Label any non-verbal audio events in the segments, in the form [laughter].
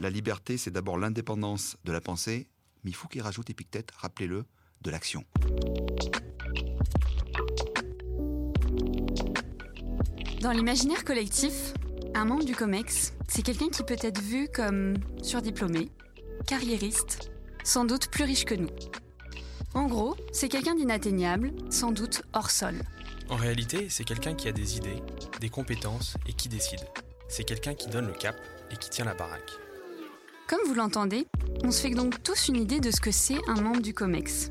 La liberté, c'est d'abord l'indépendance de la pensée, mais il faut qu'il rajoute Épictète, rappelez-le, de l'action. Dans l'imaginaire collectif, un membre du COMEX, c'est quelqu'un qui peut être vu comme surdiplômé, carriériste, sans doute plus riche que nous. En gros, c'est quelqu'un d'inatteignable, sans doute hors sol. En réalité, c'est quelqu'un qui a des idées, des compétences et qui décide. C'est quelqu'un qui donne le cap et qui tient la baraque. Comme vous l'entendez, on se fait donc tous une idée de ce que c'est un membre du COMEX.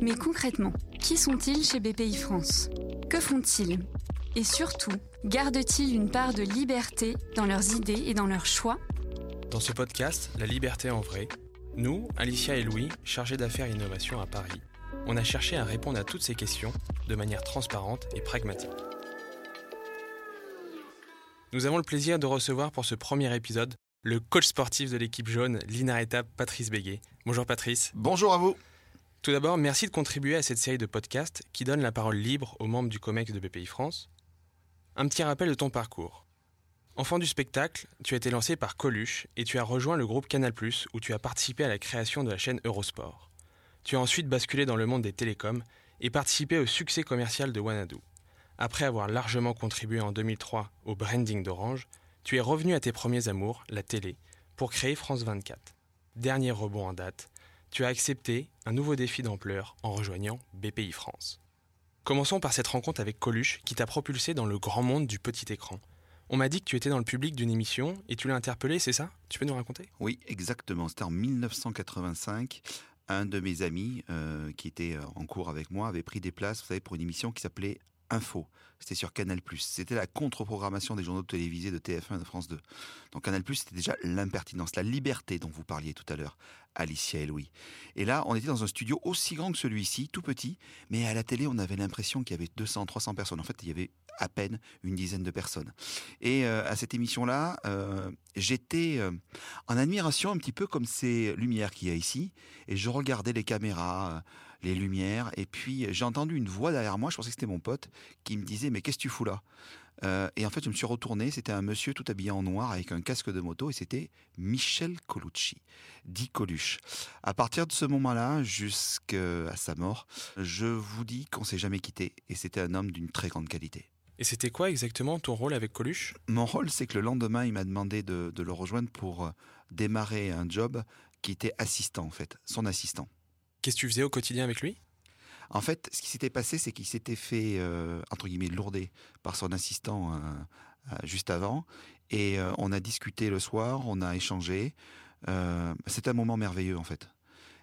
Mais concrètement, qui sont-ils chez BPI France? Que font-ils? Et surtout, gardent-ils une part de liberté dans leurs idées et dans leurs choix? Dans ce podcast, La liberté en vrai, nous, Alicia et Louis, chargés d'affaires innovation à Paris, on a cherché à répondre à toutes ces questions de manière transparente et pragmatique. Nous avons le plaisir de recevoir pour ce premier épisode le coach sportif de l'équipe jaune, l'Inarrêta Patrice Béguet. Bonjour Patrice. Bonjour à vous. Tout d'abord, merci de contribuer à cette série de podcasts qui donne la parole libre aux membres du COMEX de BPI France. Un petit rappel de ton parcours. Enfant du spectacle, tu as été lancé par Coluche et tu as rejoint le groupe Canal+, où tu as participé à la création de la chaîne Eurosport. Tu as ensuite basculé dans le monde des télécoms et participé au succès commercial de Wanadu. Après avoir largement contribué en 2003 au branding d'Orange, tu es revenu à tes premiers amours, la télé, pour créer France 24. Dernier rebond en date, tu as accepté un nouveau défi d'ampleur en rejoignant BPI France. Commençons par cette rencontre avec Coluche qui t'a propulsé dans le grand monde du petit écran. On m'a dit que tu étais dans le public d'une émission et tu l'as interpellé, c'est ça? Tu peux nous raconter? Oui, exactement. C'était en 1985. Un de mes amis euh, qui était en cours avec moi avait pris des places, vous savez, pour une émission qui s'appelait Info. C'était sur Canal+. C'était la contre-programmation des journaux télévisés de TF1 et de France 2. Donc Canal+, c'était déjà l'impertinence, la liberté dont vous parliez tout à l'heure, Alicia et Louis. Et là, on était dans un studio aussi grand que celui-ci, tout petit, mais à la télé, on avait l'impression qu'il y avait 200, 300 personnes. En fait, il y avait à peine une dizaine de personnes. Et euh, à cette émission-là, euh, j'étais euh, en admiration un petit peu comme ces lumières qu'il y a ici, et je regardais les caméras, les lumières, et puis j'ai entendu une voix derrière moi, je pensais que c'était mon pote, qui me disait mais qu'est-ce que tu fous là? Et en fait, je me suis retourné, c'était un monsieur tout habillé en noir avec un casque de moto, et c'était Michel Colucci, dit Coluche. À partir de ce moment-là, jusqu'à sa mort, je vous dis qu'on s'est jamais quitté, et c'était un homme d'une très grande qualité. Et c'était quoi exactement ton rôle avec Coluche? Mon rôle, c'est que le lendemain, il m'a demandé de, de, le rejoindre pour démarrer un job qui était assistant, en fait, son assistant. Qu'est-ce que tu faisais au quotidien avec lui? En fait, ce qui s'était passé, c'est qu'il s'était fait, euh, entre guillemets, lourder par son assistant euh, euh, juste avant. Et on a discuté le soir, on a échangé. C'était un moment merveilleux, en fait.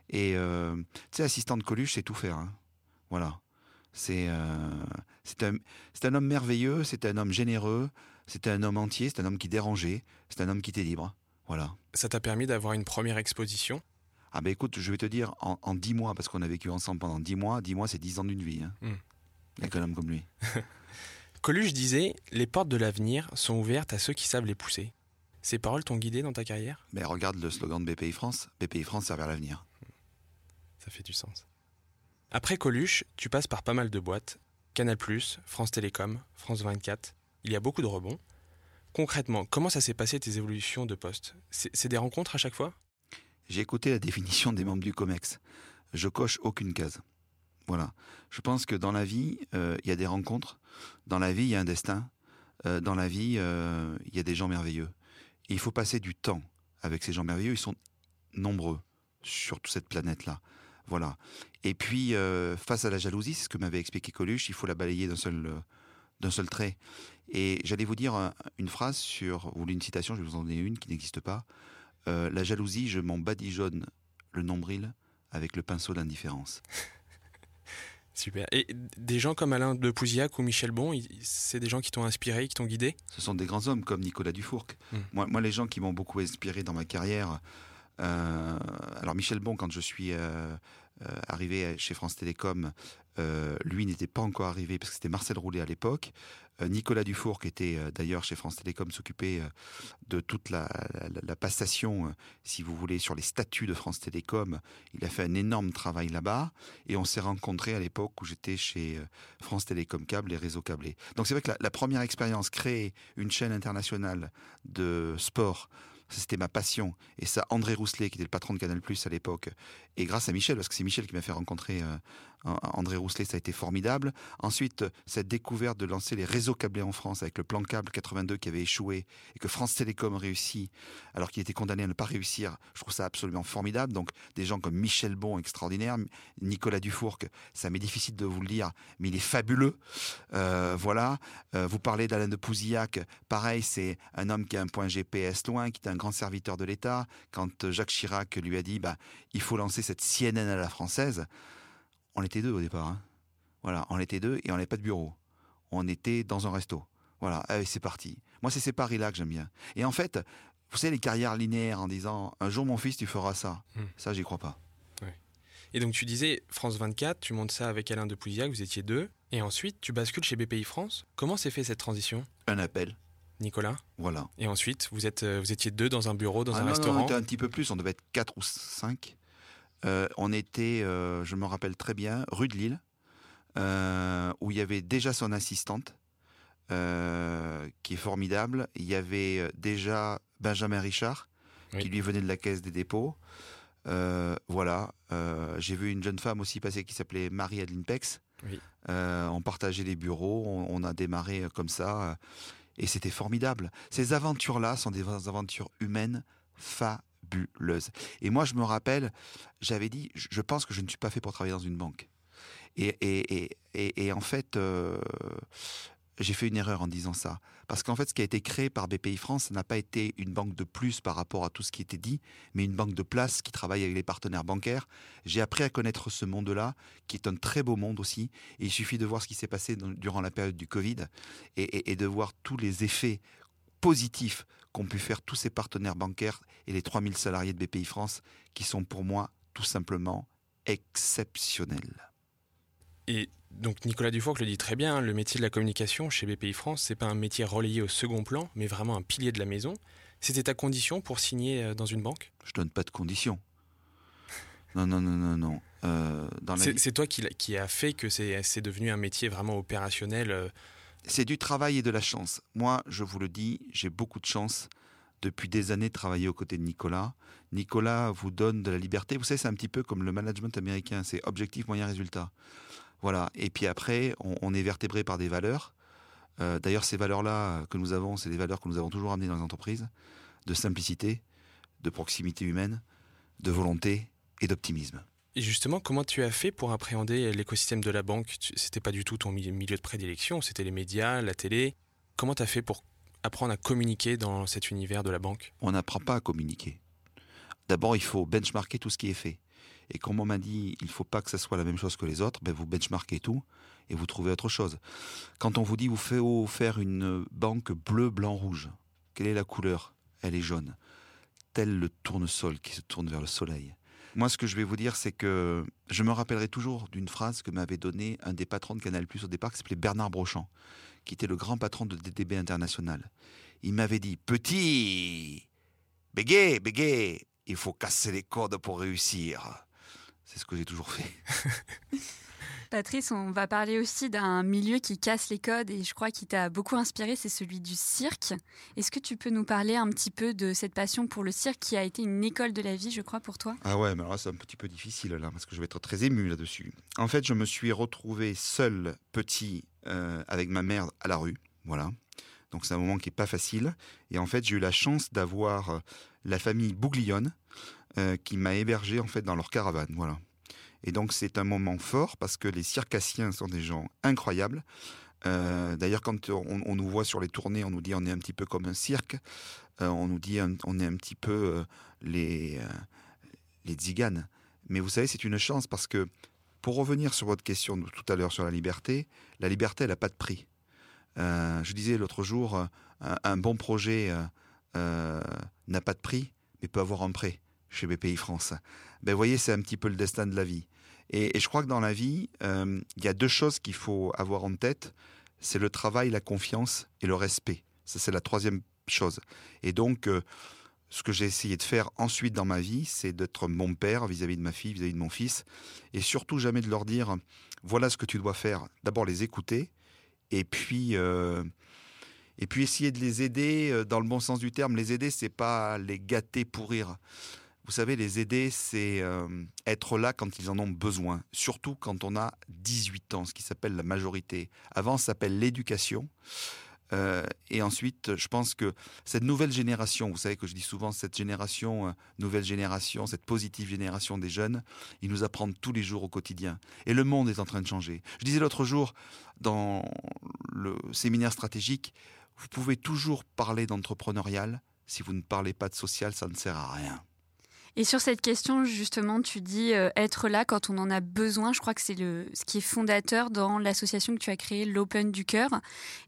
Et, tu sais, assistant de Coluche, c'est tout faire. Hein. Voilà. C'est un, un homme merveilleux, c'est un homme généreux, c'est un homme entier, c'est un homme qui dérangeait, c'est un homme qui était libre. Voilà. Ça t'a permis d'avoir une première exposition? Ah ben écoute, je vais te dire, en dix mois, parce qu'on a vécu ensemble pendant dix mois, dix mois c'est dix ans d'une vie. Hein. Mm. Qu'un homme comme lui. [laughs] Coluche disait Les portes de l'avenir sont ouvertes à ceux qui savent les pousser. Ces paroles t'ont guidé dans ta carrière? Mais regarde le slogan de BPI France BPI France, c'est vers l'avenir. Ça fait du sens. Après Coluche, tu passes par pas mal de boîtes. Canal+, France Télécom, France 24. Il y a beaucoup de rebonds. Concrètement, comment ça s'est passé tes évolutions de poste? C'est des rencontres à chaque fois? J'ai écouté la définition des membres du COMEX. Je coche aucune case. Voilà. Je pense que dans la vie, euh, il y a des rencontres. Dans la vie, il y a un destin. Euh, dans la vie, euh, il y a des gens merveilleux. Il faut passer du temps avec ces gens merveilleux. Ils sont nombreux sur toute cette planète-là. Voilà. Et puis, face à la jalousie, c'est ce que m'avait expliqué Coluche, il faut la balayer d'un seul, d'un seul trait. Et j'allais vous dire une phrase sur, ou une citation, je vais vous en donner une qui n'existe pas. Euh, la jalousie, je m'en badigeonne le nombril avec le pinceau d'indifférence. [laughs] Super. Et des gens comme Alain de Pouzillac ou Michel Bon, c'est des gens qui t'ont inspiré, qui t'ont guidé? Ce sont des grands hommes comme Nicolas Dufourc. Hmm. Moi, moi, les gens qui m'ont beaucoup inspiré dans ma carrière, euh, alors Michel Bon, quand je suis euh, euh, arrivé chez France Télécom, lui n'était pas encore arrivé parce que c'était Marcel Roulet à l'époque. Nicolas Dufour, qui était d'ailleurs chez France Télécom, s'occupait de toute la, passation, si vous voulez, sur les statuts de France Télécom. Il a fait un énorme travail là-bas et on s'est rencontrés à l'époque où j'étais chez France Télécom Câble et Réseau Câblé. Donc c'est vrai que la, la première expérience, créer une chaîne internationale de sport, C'était ma passion. Et ça, André Rousselet, qui était le patron de Canal Plus à l'époque, et grâce à Michel, parce que c'est Michel qui m'a fait rencontrer euh, André Rousselet, ça a été formidable. Ensuite, cette découverte de lancer les réseaux câblés en France avec le plan câble 82 qui avait échoué et que France Télécom réussit alors qu'il était condamné à ne pas réussir, je trouve ça absolument formidable. Donc, des gens comme Michel Bon, extraordinaire, Nicolas Dufourc, ça m'est difficile de vous le dire, mais il est fabuleux. Euh, voilà. Euh, vous parlez d'Alain de Pouzillac, pareil, c'est un homme qui a un point GPS loin, qui est un grand serviteur de l'État. Quand Jacques Chirac lui a dit, bah, il faut lancer cette CNN à la française, on était deux au départ. Hein. Voilà, on était deux et on n'avait pas de bureau. On était dans un resto. Voilà, allez, c'est parti. Moi, c'est ces paris-là que j'aime bien. Et en fait, vous savez, les carrières linéaires en disant un jour, mon fils, tu feras ça. Hmm. Ça, j'y crois pas. Et donc, tu disais France 24, tu montes ça avec Alain de Pouzillac, vous étiez deux. Et ensuite, tu bascules chez BPI France. Comment s'est fait cette transition? Un appel. Nicolas? Voilà. Et ensuite, vous, êtes, euh, vous étiez deux dans un bureau, dans ah un restaurant On était un petit peu plus, on devait être quatre ou cinq. Euh, on était, euh, je me rappelle très bien, rue de Lille, euh, où il y avait déjà son assistante, qui est formidable. Il y avait déjà Benjamin Richard, qui lui venait de la caisse des dépôts. voilà. J'ai vu une jeune femme aussi passer qui s'appelait Marie-Adeline Pex. on partageait les bureaux, on, on a démarré comme ça. et c'était formidable. Ces aventures-là sont des aventures humaines et moi, je me rappelle, j'avais dit, je pense que je ne suis pas fait pour travailler dans une banque. Et, en fait, euh, j'ai fait une erreur en disant ça. Parce qu'en fait, ce qui a été créé par BPI France n'a pas été une banque de plus par rapport à tout ce qui était dit, mais une banque de place qui travaille avec les partenaires bancaires. J'ai appris à connaître ce monde-là, qui est un très beau monde aussi. Et il suffit de voir ce qui s'est passé durant la période du Covid et de voir tous les effets positifs qu'ont pu faire tous ces partenaires bancaires et les 3000 salariés de BPI France qui sont pour moi tout simplement exceptionnels. Et donc Nicolas Dufour le dit très bien, le métier de la communication chez BPI France, c'est pas un métier relayé au second plan, mais vraiment un pilier de la maison. C'était ta condition pour signer euh, dans une banque? Je donne pas de condition. Non, non, non, non, non. Euh, c'est toi qui, qui a fait que c'est devenu un métier vraiment opérationnel euh, c'est du travail et de la chance. Moi, je vous le dis, j'ai beaucoup de chance depuis des années de travailler aux côtés de Nicolas. Nicolas vous donne de la liberté. Vous savez, c'est un petit peu comme le management américain, c'est objectif, moyen, résultat. Voilà. Et puis après, on, est vertébré par des valeurs. Euh, d'ailleurs, ces valeurs-là que nous avons, c'est des valeurs que nous avons toujours amenées dans les entreprises, de simplicité, de proximité humaine, de volonté et d'optimisme. Et justement, comment tu as fait pour appréhender l'écosystème de la banque? C'était pas du tout ton milieu de prédilection, c'était les médias, la télé. Comment tu as fait pour apprendre à communiquer dans cet univers de la banque? On n'apprend pas à communiquer. D'abord, il faut benchmarker tout ce qui est fait. Et comme on m'a dit, il ne faut pas que ça soit la même chose que les autres, ben vous benchmarkez tout et vous trouvez autre chose. Quand on vous dit, vous faites faire une banque bleu, blanc, rouge, quelle est la couleur? Elle est jaune. Tel le tournesol qui se tourne vers le soleil. Moi, ce que je vais vous dire, c'est que je me rappellerai toujours d'une phrase que m'avait donnée un des patrons de Canal Plus au départ, qui s'appelait Bernard Brochamp, qui était le grand patron de DDB International. Il m'avait dit Petit, bégay, bégay, il faut casser les cordes pour réussir. C'est ce que j'ai toujours fait. [laughs] Patrice, on va parler aussi d'un milieu qui casse les codes et je crois qu'il t'a beaucoup inspiré, c'est celui du cirque. Est-ce que tu peux nous parler un petit peu de cette passion pour le cirque qui a été une école de la vie, je crois, pour toi? Ah ouais, mais alors c'est un petit peu difficile là, parce que je vais être très ému là-dessus. En fait, je me suis retrouvé seul, petit, euh, avec ma mère à la rue, voilà. Donc c'est un moment qui n'est pas facile. Et en fait, j'ai eu la chance d'avoir euh, la famille Bouglione euh, qui m'a hébergé en fait dans leur caravane, voilà. Et donc c'est un moment fort parce que les circassiens sont des gens incroyables. Euh, d'ailleurs, quand on, nous voit sur les tournées, on nous dit on est un petit peu comme un cirque. Euh, on nous dit on est un petit peu euh, les les tziganes. Mais vous savez, c'est une chance parce que pour revenir sur votre question tout à l'heure sur la liberté, la liberté, elle n'a pas de prix. je disais l'autre jour, un, un, bon projet n'a pas de prix, mais peut avoir un prêt chez BPI France. Ben, vous voyez, c'est un petit peu le destin de la vie. Et, je crois que dans la vie, euh, il y a deux choses qu'il faut avoir en tête. C'est le travail, la confiance et le respect. Ça, c'est la troisième chose. Et donc, euh, ce que j'ai essayé de faire ensuite dans ma vie, c'est d'être mon père vis-à-vis de ma fille, vis-à-vis de mon fils. Et surtout, jamais de leur dire, voilà ce que tu dois faire. D'abord, les écouter. Et puis, euh, Et puis essayer de les aider dans le bon sens du terme. Les aider, c'est pas les gâter pour rire. Vous savez, les aider, c'est euh, être là quand ils en ont besoin, surtout quand on a 18 ans, ce qui s'appelle la majorité. Avant, ça s'appelle l'éducation. Euh, et ensuite, je pense que cette nouvelle génération, vous savez que je dis souvent cette génération, euh, nouvelle génération, cette positive génération des jeunes, ils nous apprennent tous les jours au quotidien. Et le monde est en train de changer. Je disais l'autre jour, dans le séminaire stratégique, vous pouvez toujours parler d'entrepreneurial. Si vous ne parlez pas de social, ça ne sert à rien. Et sur cette question, justement, tu dis euh, être là quand on en a besoin. Je crois que c'est ce qui est fondateur dans l'association que tu as créée, l'Open du Cœur.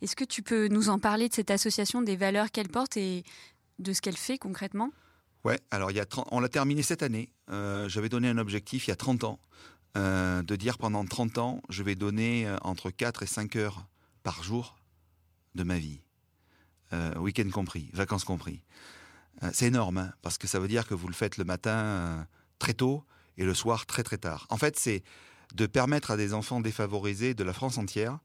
Est-ce que tu peux nous en parler de cette association, des valeurs qu'elle porte et de ce qu'elle fait concrètement? Ouais, alors il y a on l'a terminé cette année. Euh, j'avais donné un objectif il y a 30 ans, euh, de dire pendant 30 ans, je vais donner entre 4 et 5 heures par jour de ma vie. week-end compris, vacances compris. Euh, c'est énorme, hein, parce que ça veut dire que vous le faites le matin euh, très tôt et le soir très très tard. En fait, c'est de permettre à des enfants défavorisés de la France entière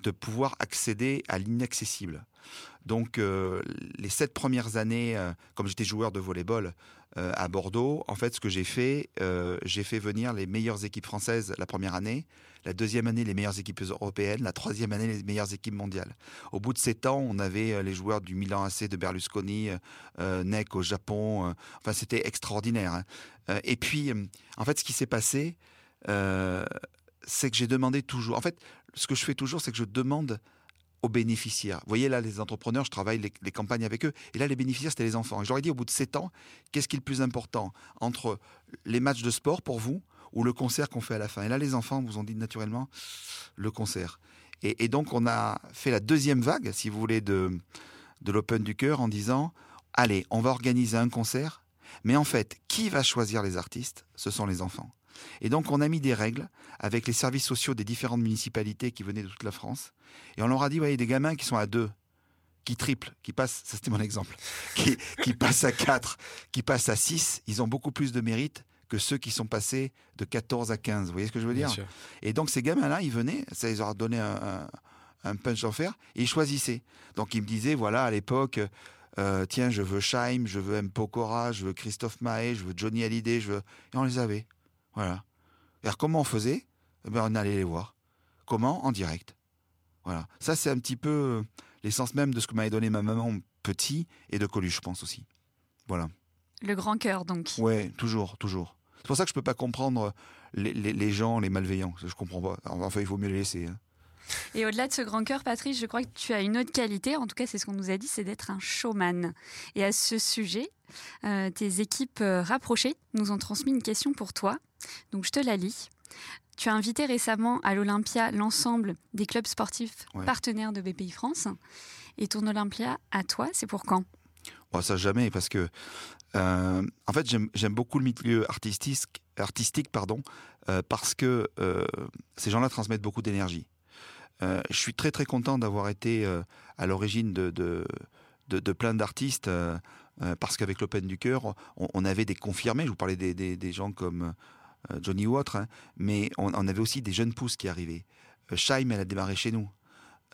de pouvoir accéder à l'inaccessible. Donc, euh, les sept premières années, comme j'étais joueur de volleyball à Bordeaux, en fait, ce que j'ai fait, j'ai fait venir les meilleures équipes françaises la première année, la deuxième année les meilleures équipes européennes, la troisième année les meilleures équipes mondiales. Au bout de sept ans, on avait euh, les joueurs du Milan AC de Berlusconi, euh, euh NEC au Japon. Euh, enfin, c'était extraordinaire. Hein. et puis, en fait, ce qui s'est passé, c'est que j'ai demandé toujours. En fait, ce que je fais toujours, c'est que je demande aux bénéficiaires. Vous voyez là, les entrepreneurs, je travaille les, campagnes avec eux. Et là, les bénéficiaires, c'était les enfants. Et je leur ai dit, au bout de sept ans, qu'est-ce qui est le plus important entre les matchs de sport pour vous, ou le concert qu'on fait à la fin? Et là, les enfants vous ont dit naturellement le concert. Et, donc, on a fait la deuxième vague, si vous voulez, de, de l'Open du cœur en disant allez, on va organiser un concert, mais en fait, qui va choisir les artistes? Ce sont les enfants. Et donc, on a mis des règles avec les services sociaux des différentes municipalités qui venaient de toute la France. Et on leur a dit voyez, des gamins qui sont à deux, qui triplent, qui passent, ça c'était mon exemple, [laughs] qui, qui passent à quatre, qui passent à six, ils ont beaucoup plus de mérite que ceux qui sont passés de 14 à 15. Vous voyez ce que je veux dire Et donc ces gamins-là, ils venaient, ça les aura donné un, punch en fer, et ils choisissaient. Donc ils me disaient, voilà, à l'époque, euh, tiens, je veux Scheim, je veux M. Pokora, je veux Christophe Mahé, je veux Johnny Hallyday, je veux... Et on les avait. Voilà. Alors comment on faisait? Eh ben, On allait les voir. Comment? En direct. Voilà. Ça, c'est un petit peu l'essence même de ce que m'avait donné ma maman petit et de Coluche, je pense aussi. Voilà. Le grand cœur, donc. Ouais, toujours, toujours. C'est pour ça que je peux pas comprendre les, gens, les malveillants. Je comprends pas. Enfin, il vaut mieux les laisser. Hein. Et au-delà de ce grand cœur, Patrice, je crois que tu as une autre qualité, en tout cas c'est ce qu'on nous a dit, c'est d'être un showman. Et à ce sujet, euh, tes équipes euh, rapprochées nous ont transmis une question pour toi. Donc je te la lis. Tu as invité récemment à l'Olympia l'ensemble des clubs sportifs partenaires de BPI France. Et ton Olympia, à toi, c'est pour quand? Oh, Ça jamais, parce que euh, en fait, j'aime beaucoup le milieu artistique, artistique pardon, euh, parce que euh, ces gens-là transmettent beaucoup d'énergie. je suis très très content d'avoir été à l'origine de, de, plein d'artistes, parce qu'avec l'Open du Cœur, on, avait des confirmés, je vous parlais des, gens comme Johnny ou autres, hein, mais on, avait aussi des jeunes pousses qui arrivaient. Shaim, elle a démarré chez nous.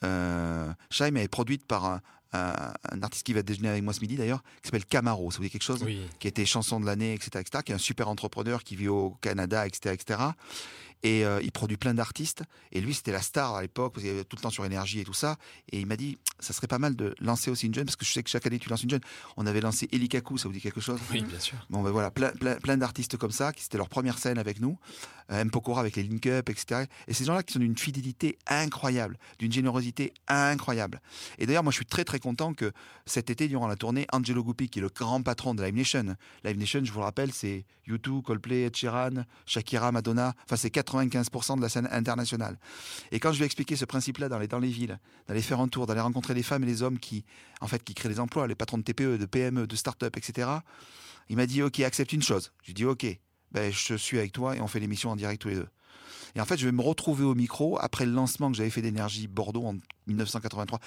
Euh, elle est produite par un, un, artiste qui va déjeuner avec moi ce midi d'ailleurs, qui s'appelle Camaro. Ça vous dit quelque chose? Qui a été chanson de l'année, etc., etc., qui est un super entrepreneur qui vit au Canada, etc., etc. Et euh, il produit plein d'artistes. Et lui, c'était la star à l'époque, parce qu'il avait tout le temps sur énergie et tout ça. Et il m'a dit, ça serait pas mal de lancer aussi une jeune, parce que je sais que chaque année tu lances une jeune. On avait lancé Elikaku, ça vous dit quelque chose? Oui, bien sûr. Bon, ben voilà, plein, plein, d'artistes comme ça, qui c'était leur première scène avec nous. Euh, M. Pokora avec les Link Up, etc. Et ces gens-là qui sont d'une fidélité incroyable, d'une générosité incroyable. Et d'ailleurs, moi, je suis très très content que cet été, durant la tournée, Angelo Guppi, qui est le grand patron de Live Nation, Live Nation, je vous le rappelle, c'est YouTube, Coldplay, Ed Sheeran, Shakira, Madonna. Enfin, c'est 95% de la scène internationale. Et quand je lui ai expliqué ce principe-là dans les, dans les villes, d'aller faire un tour, d'aller rencontrer les femmes et les hommes qui, en fait, qui créent des emplois, les patrons de TPE, de PME, de start-up, etc., il m'a dit, OK, accepte une chose. J'ai dit, OK, ben, je suis avec toi et on fait l'émission en direct tous les deux. Et en fait, je vais me retrouver au micro après le lancement que j'avais fait d'énergie Bordeaux en 1983.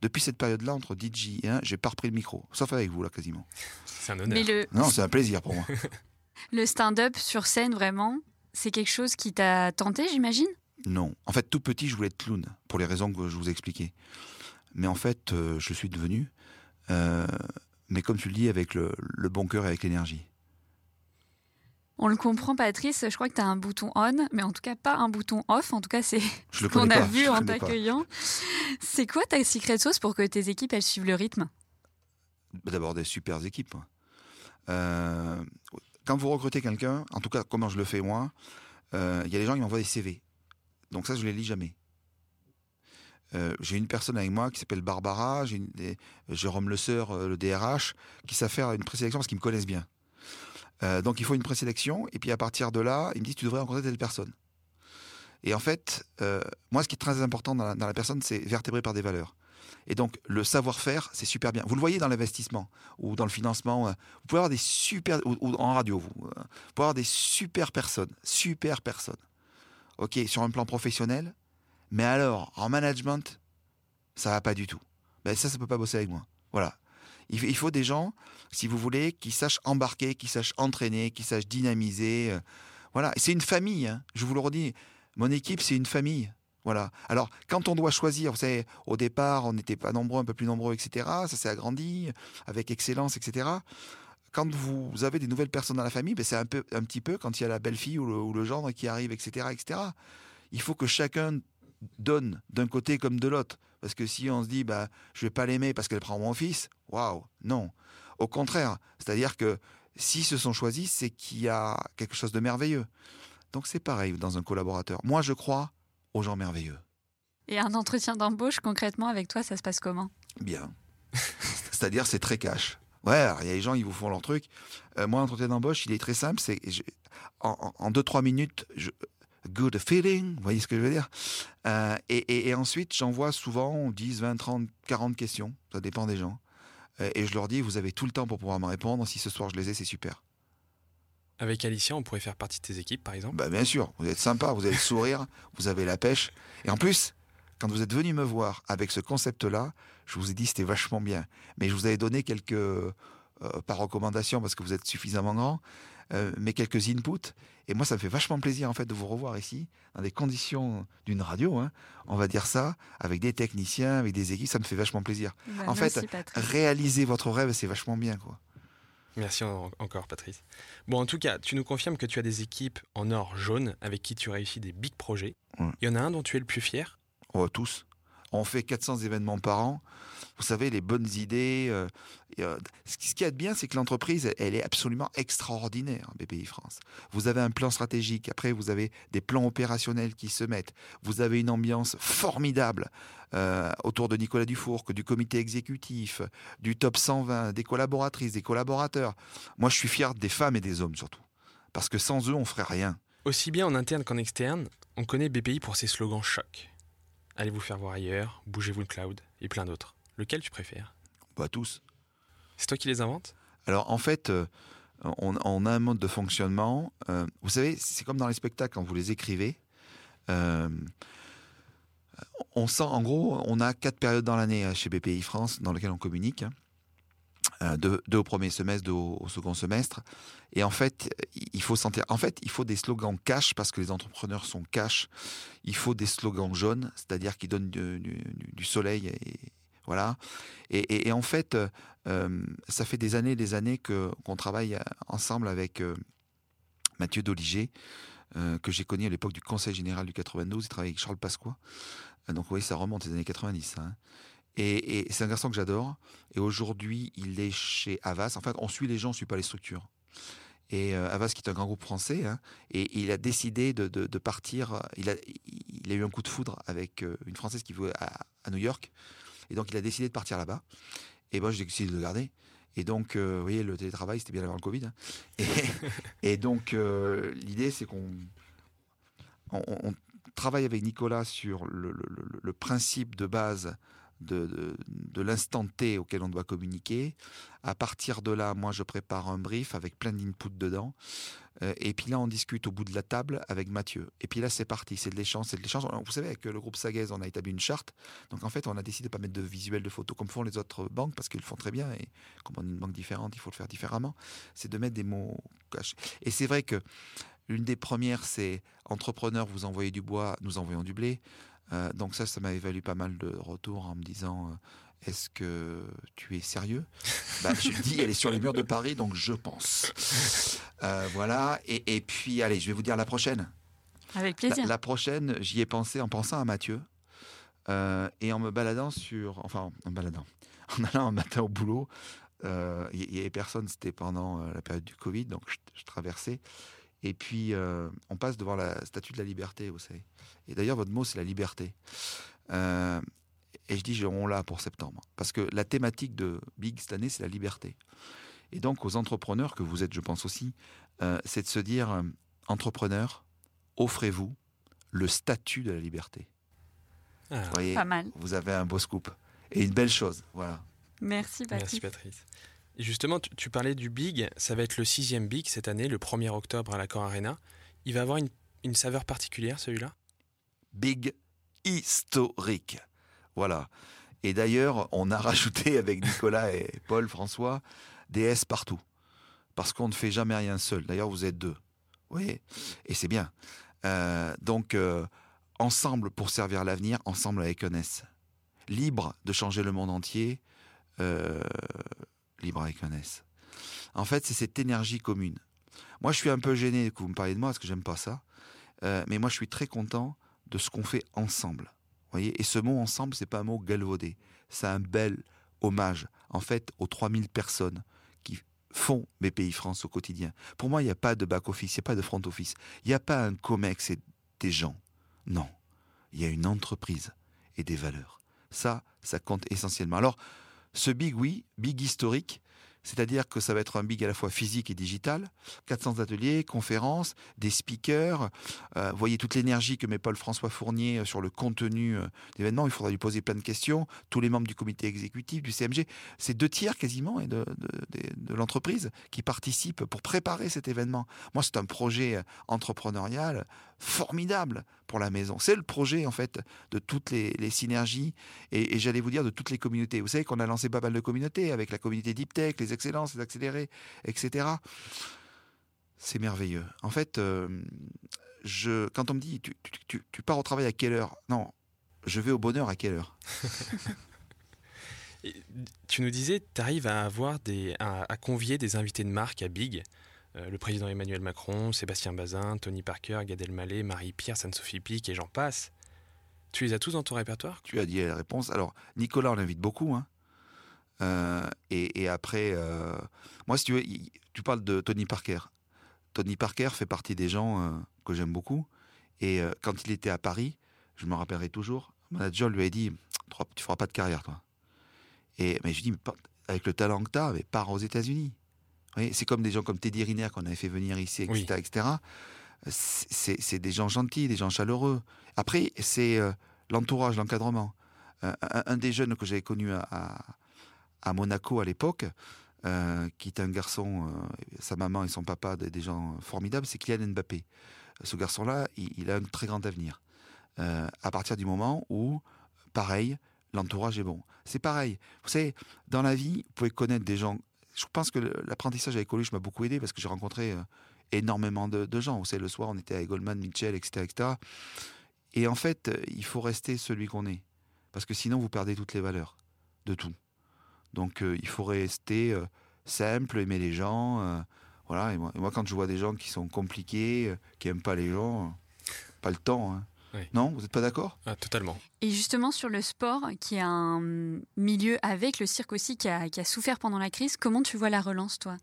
depuis cette période-là, entre DJ et 1, j'ai pas repris le micro, sauf avec vous là quasiment. C'est un honneur. Non, c'est un plaisir pour moi. [laughs] le stand-up sur scène, vraiment, c'est quelque chose qui t'a tenté, j'imagine? Non. En fait, tout petit, je voulais être clown, pour les raisons que je vous ai expliquées. mais en fait, euh, je suis devenu. Euh, mais comme tu le dis, avec le, le bon cœur et avec l'énergie. On le comprend, Patrice. Je crois que tu as un bouton on, mais en tout cas pas un bouton off. En tout cas, c'est [laughs] ce qu'on a pas, vu en t'accueillant. C'est quoi ta secret sauce pour que tes équipes elles suivent le rythme? D'abord des super équipes. Euh, quand vous recrutez quelqu'un, en tout cas comment je le fais moi, euh, il y a des gens qui m'envoient des CV. Donc ça, je les lis jamais. Euh, j'ai une personne avec moi qui s'appelle Barbara, j'ai Jérôme Le euh, le DRH, qui savent faire une présélection parce qu'ils me connaissent bien. Euh, donc il faut une présélection, et puis à partir de là, ils me disent tu devrais rencontrer telle personne. Et en fait, euh, moi, ce qui est très important dans la, personne, c'est vertébré par des valeurs. Et donc, le savoir-faire, c'est super bien. Vous le voyez dans l'investissement ou dans le financement. euh, Vous pouvez avoir des super. ou, en radio, vous. Vous pouvez avoir des super personnes. Super personnes. OK, sur un plan professionnel. Mais alors, en management, ça va pas du tout. Ben, ça, ça peut pas bosser avec moi. Voilà. Il faut des gens, si vous voulez, qui sachent embarquer, qui sachent entraîner, qui sachent dynamiser. euh, Voilà. C'est une famille, hein. je vous le redis. Mon équipe, c'est une famille. Voilà. Alors, quand on doit choisir, vous savez, au départ, on n'était pas nombreux, un peu plus nombreux, etc. Ça s'est agrandi avec excellence, etc. Quand vous avez des nouvelles personnes dans la famille, ben c'est un, un petit peu quand il y a la belle-fille ou le, ou le gendre qui arrive, etc., etc. Il faut que chacun donne d'un côté comme de l'autre. Parce que si on se dit, bah, je vais pas l'aimer parce qu'elle prend mon fils, waouh, non. Au contraire, c'est-à-dire que s'ils se sont choisis, c'est qu'il y a quelque chose de merveilleux. Donc c'est pareil dans un collaborateur. Moi, je crois aux gens merveilleux. Et un entretien d'embauche, concrètement, avec toi, ça se passe comment? Bien. [laughs] C'est-à-dire, c'est très cash. Ouais, il y a des gens, ils vous font leur truc. Euh, moi, l'entretien d'embauche, il est très simple. C'est je- en 2-3 minutes, je, good feeling, vous voyez ce que je veux dire Euh, et, et- et ensuite, j'envoie souvent 10, 20, 30, 40 questions. Ça dépend des gens. Euh, et je leur dis, vous avez tout le temps pour pouvoir me répondre. Si ce soir je les ai, c'est super. Avec Alicia, on pourrait faire partie de tes équipes, par exemple? Bah, bien sûr, vous êtes sympa, vous avez le sourire, [laughs] vous avez la pêche. Et en plus, quand vous êtes venu me voir avec ce concept-là, je vous ai dit c'était vachement bien. Mais je vous avais donné quelques, euh, par recommandation, parce que vous êtes suffisamment grand, euh, mais quelques inputs. Et moi, ça me fait vachement plaisir en fait de vous revoir ici, dans des conditions d'une radio, hein, on va dire ça, avec des techniciens, avec des équipes, ça me fait vachement plaisir. Bah, En fait, Patrice. Réaliser votre rêve, c'est vachement bien, quoi. Merci en- encore, Patrice. Bon, en tout cas, tu nous confirmes que tu as des équipes en or jaune avec qui tu réussis des big projets. Ouais. Il y en a un dont tu es le plus fier? Oh, tous. On fait 400 événements par an. Vous savez, les bonnes idées. euh, euh, ce qui y a de bien, c'est que l'entreprise, elle, est absolument extraordinaire, BPI France. Vous avez un plan stratégique. Après, vous avez des plans opérationnels qui se mettent. Vous avez une ambiance formidable euh, autour de Nicolas Dufour, que du comité exécutif, du top 120, des collaboratrices, des collaborateurs. Moi, je suis fier des femmes et des hommes surtout. Parce que sans eux, on ferait rien. Aussi bien en interne qu'en externe, on connaît BPI pour ses slogans choc. Allez vous faire voir ailleurs, bougez-vous le cloud et plein d'autres. Lequel tu préfères? Pas tous. C'est toi qui les inventes? Alors en fait, euh, on, on a un mode de fonctionnement. euh, vous savez, c'est comme dans les spectacles quand vous les écrivez. euh, on sent, en gros, on a quatre périodes dans l'année chez BPI France dans lesquelles on communique. hein. Euh, deux au premier semestre, deux au, second semestre. Et en fait, il faut sentir. En fait, il faut des slogans cash parce que les entrepreneurs sont cash. Il faut des slogans jaunes, c'est-à-dire qui donnent du, soleil. Et, voilà. Et, en fait, euh, euh, ça fait des années et des années qu'on travaille ensemble avec Mathieu Doliger, que j'ai connu à l'époque du Conseil général du 92. Il travaille avec Charles Pasqua. Donc, vous voyez, ça remonte aux années 90. hein. Et, et c'est un garçon que j'adore. Et aujourd'hui, il est chez Havas. En fait, on suit les gens, on ne suit pas les structures. Et euh, Havas, qui est un grand groupe français, hein, et il a décidé de, de- de partir. euh, Il a, il a eu un coup de foudre avec euh, une Française qui veut à, à New York. Et donc, il a décidé de partir là-bas. Et moi, j'ai décidé de le garder. Et donc, euh, vous voyez, le télétravail, c'était bien avant le Covid. hein. Et, [laughs] et donc, euh, l'idée, c'est qu'on on, on travaille avec Nicolas sur le, le- le- le principe de base de, l'instant T auquel on doit communiquer. À partir de là, moi, je prépare un brief avec plein d'inputs dedans. Euh, et puis là, on discute au bout de la table avec Mathieu. Et puis là, c'est parti, c'est de l'échange, c'est de l'échange. Vous savez, avec le groupe Sagaise, on a établi une charte. Donc en fait, on a décidé de pas mettre de visuels de photos comme font les autres banques, parce qu'ils le font très bien. Et comme on est une banque différente, il faut le faire différemment. C'est de mettre des mots cachés. Et c'est vrai que l'une des premières, c'est entrepreneur, vous envoyez du bois, nous envoyons du blé. Euh, donc ça, ça m'avait valu pas mal de retours en me disant euh, est-ce que tu es sérieux? [laughs] Bah, Je dis elle est sur les murs de Paris, donc je pense. Euh, voilà. Et, et, puis allez, je vais vous dire la prochaine. Avec plaisir. La, la prochaine, j'y ai pensé en pensant à Mathieu et en me baladant sur, enfin en me baladant, [laughs] en allant un matin au boulot. Il n'y avait personne, c'était pendant la période du Covid, donc je, je traversais. Et puis, euh, on passe devant la statue de la liberté, vous savez. Et d'ailleurs, votre mot, c'est la liberté. Euh, et je dis, on l'a pour septembre. Parce que la thématique de Big cette année, c'est la liberté. Et donc, aux entrepreneurs, que vous êtes, je pense aussi, euh, c'est de se dire, entrepreneur, offrez-vous le statut de la liberté. Ah, vous voyez, pas mal. Vous avez un beau scoop. Et une belle chose. Voilà. Merci, Patrice. Merci, Patrice justement, tu, parlais du Big, ça va être le sixième Big cette année, le 1er octobre à l'Accor Arena. Il va avoir une, saveur particulière celui-là? Big historique. Voilà. Et d'ailleurs, on a [laughs] rajouté avec Nicolas et Paul François des S partout. Parce qu'on ne fait jamais rien seul. D'ailleurs, vous êtes deux. Voyez? Et c'est bien. Euh, donc, euh, ensemble pour servir l'avenir, ensemble avec un S. Libre de changer le monde entier. Euh, libre avec un S. En fait, c'est cette énergie commune. Moi, je suis un peu gêné que vous me parliez de moi parce que j'aime pas ça. Euh, mais moi, je suis très content de ce qu'on fait ensemble. Voyez? Et ce mot ensemble, c'est pas un mot galvaudé. C'est un bel hommage, en fait, aux 3000 personnes qui font BPI France au quotidien. Pour moi, il n'y a pas de back-office, il n'y a pas de front-office. Il n'y a pas un COMEX et des gens. Non. Il y a une entreprise et des valeurs. Ça, ça compte essentiellement. Alors, ce big, oui, big historique, c'est-à-dire que ça va être un big à la fois physique et digital. 400 ateliers, conférences, des speakers. Euh, voyez toute l'énergie que met Paul François Fournier euh, sur le contenu euh, d'événements. Il faudra lui poser plein de questions. Tous les membres du comité exécutif, du CMG, c'est deux tiers quasiment de, l'entreprise qui participent pour préparer cet événement. Moi, c'est un projet entrepreneurial formidable pour la maison. C'est le projet en fait de toutes les, synergies et, j'allais vous dire de toutes les communautés. Vous savez qu'on a lancé pas mal de communautés avec la communauté Deep Tech, les excellences, les accélérés, etc. C'est merveilleux. En fait, euh, quand on me dit tu, pars au travail à quelle heure? Non, je vais au bonheur à quelle heure? [laughs] Tu nous disais, tu arrives à avoir des, à, convier des invités de marque à Big. Euh, le président Emmanuel Macron, Sébastien Bazin, Tony Parker, Gad Elmaleh, Marie-Pierre, Anne-Sophie Pic et j'en passe. Tu les as tous dans ton répertoire? Tu as dit la réponse. Alors, Nicolas, on l'invite beaucoup. Hein. Euh, et, après, euh, moi, si tu veux, tu parles de Tony Parker. Tony Parker fait partie des gens que j'aime beaucoup. Et quand il était à Paris, je me rappellerai toujours, mon manager lui a dit Tu feras pas de carrière, toi. Et, mais je dis Avec le talent que tu as, mais pars aux États-Unis c'est comme des gens comme Teddy Riner qu'on avait fait venir ici, etc. etc. C'est des gens gentils, des gens chaleureux. Après, c'est euh, l'entourage, l'encadrement. Euh, un, des jeunes que j'avais connu à, à, Monaco à l'époque, euh, qui est un garçon, sa maman et son papa, des, gens formidables, c'est Kylian Mbappé. Ce garçon-là, il, il, a un très grand avenir. à partir du moment où, pareil, l'entourage est bon. C'est pareil. Vous savez, dans la vie, vous pouvez connaître des gens je pense que l'apprentissage avec Coluche m'a beaucoup aidé parce que j'ai rencontré euh, énormément de, gens. Vous savez, le soir, on était avec Goldman, Mitchell, etc., etc. Et en fait, euh, il faut rester celui qu'on est. Parce que sinon, vous perdez toutes les valeurs de tout. Donc, euh, il faut rester simple, aimer les gens. voilà. Et moi, et moi, quand je vois des gens qui sont compliqués, qui n'aiment pas les gens, pas le temps. Hein. Non, vous n'êtes pas d'accord? Ah, Totalement. Et justement sur le sport, qui est un milieu avec le cirque aussi qui a, souffert pendant la crise, comment tu vois la relance, toi?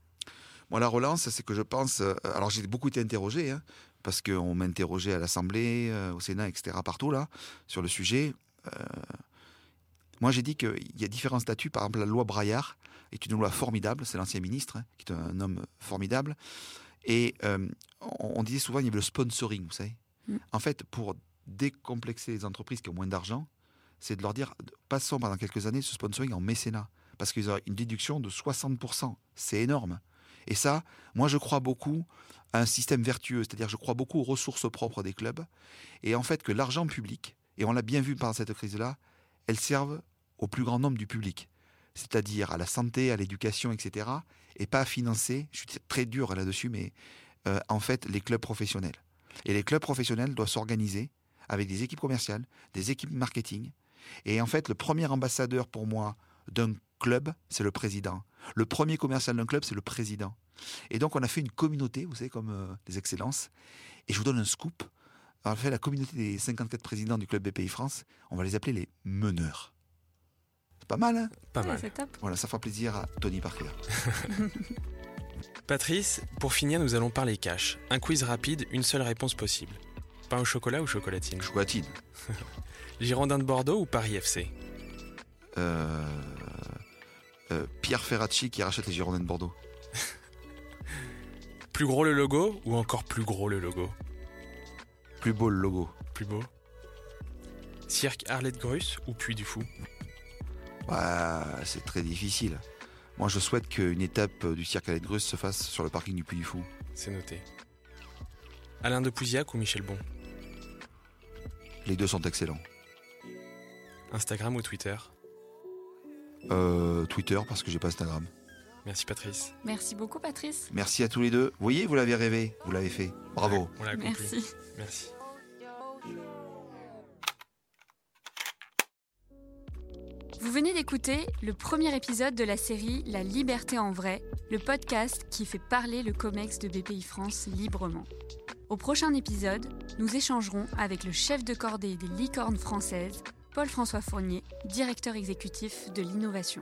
Moi, la relance, c'est que je pense. Euh, alors, j'ai beaucoup été interrogé, hein, parce qu'on m'interrogeait à l'Assemblée, euh, au Sénat, etc., partout, là, sur le sujet. Euh, moi, j'ai dit qu'il y a différents statuts. Par exemple, la loi Braillard est une loi formidable. C'est l'ancien ministre, hein, qui est un homme formidable. Et on, disait souvent qu'il y avait le sponsoring, vous savez. Mm. En fait, pour décomplexer les entreprises qui ont moins d'argent, c'est de leur dire passons pendant quelques années ce sponsoring en mécénat. Parce qu'ils ont une déduction de 60%. C'est énorme. Et ça, moi, je crois beaucoup à un système vertueux. C'est-à-dire, je crois beaucoup aux ressources propres des clubs. Et en fait, que l'argent public, et on l'a bien vu pendant cette crise-là, elles servent au plus grand nombre du public. C'est-à-dire à la santé, à l'éducation, etc. Et pas à financer, je suis très dur là-dessus, mais euh, en fait, les clubs professionnels. Et les clubs professionnels doivent s'organiser avec des équipes commerciales, des équipes marketing. Et en fait, le premier ambassadeur pour moi d'un club, c'est le président. Le premier commercial d'un club, c'est le président. Et donc, on a fait une communauté, vous savez, comme euh, des excellences. Et je vous donne un scoop. On a fait la communauté des 54 présidents du club BPI France. On va les appeler les meneurs. C'est pas mal, hein? Pas Ouais, mal. top. Voilà, ça fera plaisir à Tony Parker. [laughs] Patrice, pour finir, nous allons parler cash. Un quiz rapide, une seule réponse possible. Pain au chocolat ou chocolatine Chocolatine. [laughs] Girondin de Bordeaux ou Paris FC Euh, euh, Pierre Ferracci qui rachète les Girondins de Bordeaux. [laughs] Plus gros le logo ou encore plus gros le logo Plus beau le logo. Plus beau Cirque Arlette Grus ou Puy du Fou Ouais, c'est très difficile. Moi, je souhaite qu'une étape du cirque à Grus se fasse sur le parking du Puy du Fou. C'est noté. Alain de Pouziac ou Michel Bon Les deux sont excellents. Instagram ou Twitter Euh, Twitter, parce que j'ai pas Instagram. Merci Patrice. Merci beaucoup, Patrice. Merci à tous les deux. Vous voyez, vous l'avez rêvé, vous l'avez fait. Bravo. On l'a accompli. Merci. Merci. Vous venez d'écouter le premier épisode de la série La liberté en vrai, le podcast qui fait parler le COMEX de BPI France librement. Au prochain épisode, nous échangerons avec le chef de cordée des licornes françaises, Paul-François Fournier, directeur exécutif de l'innovation.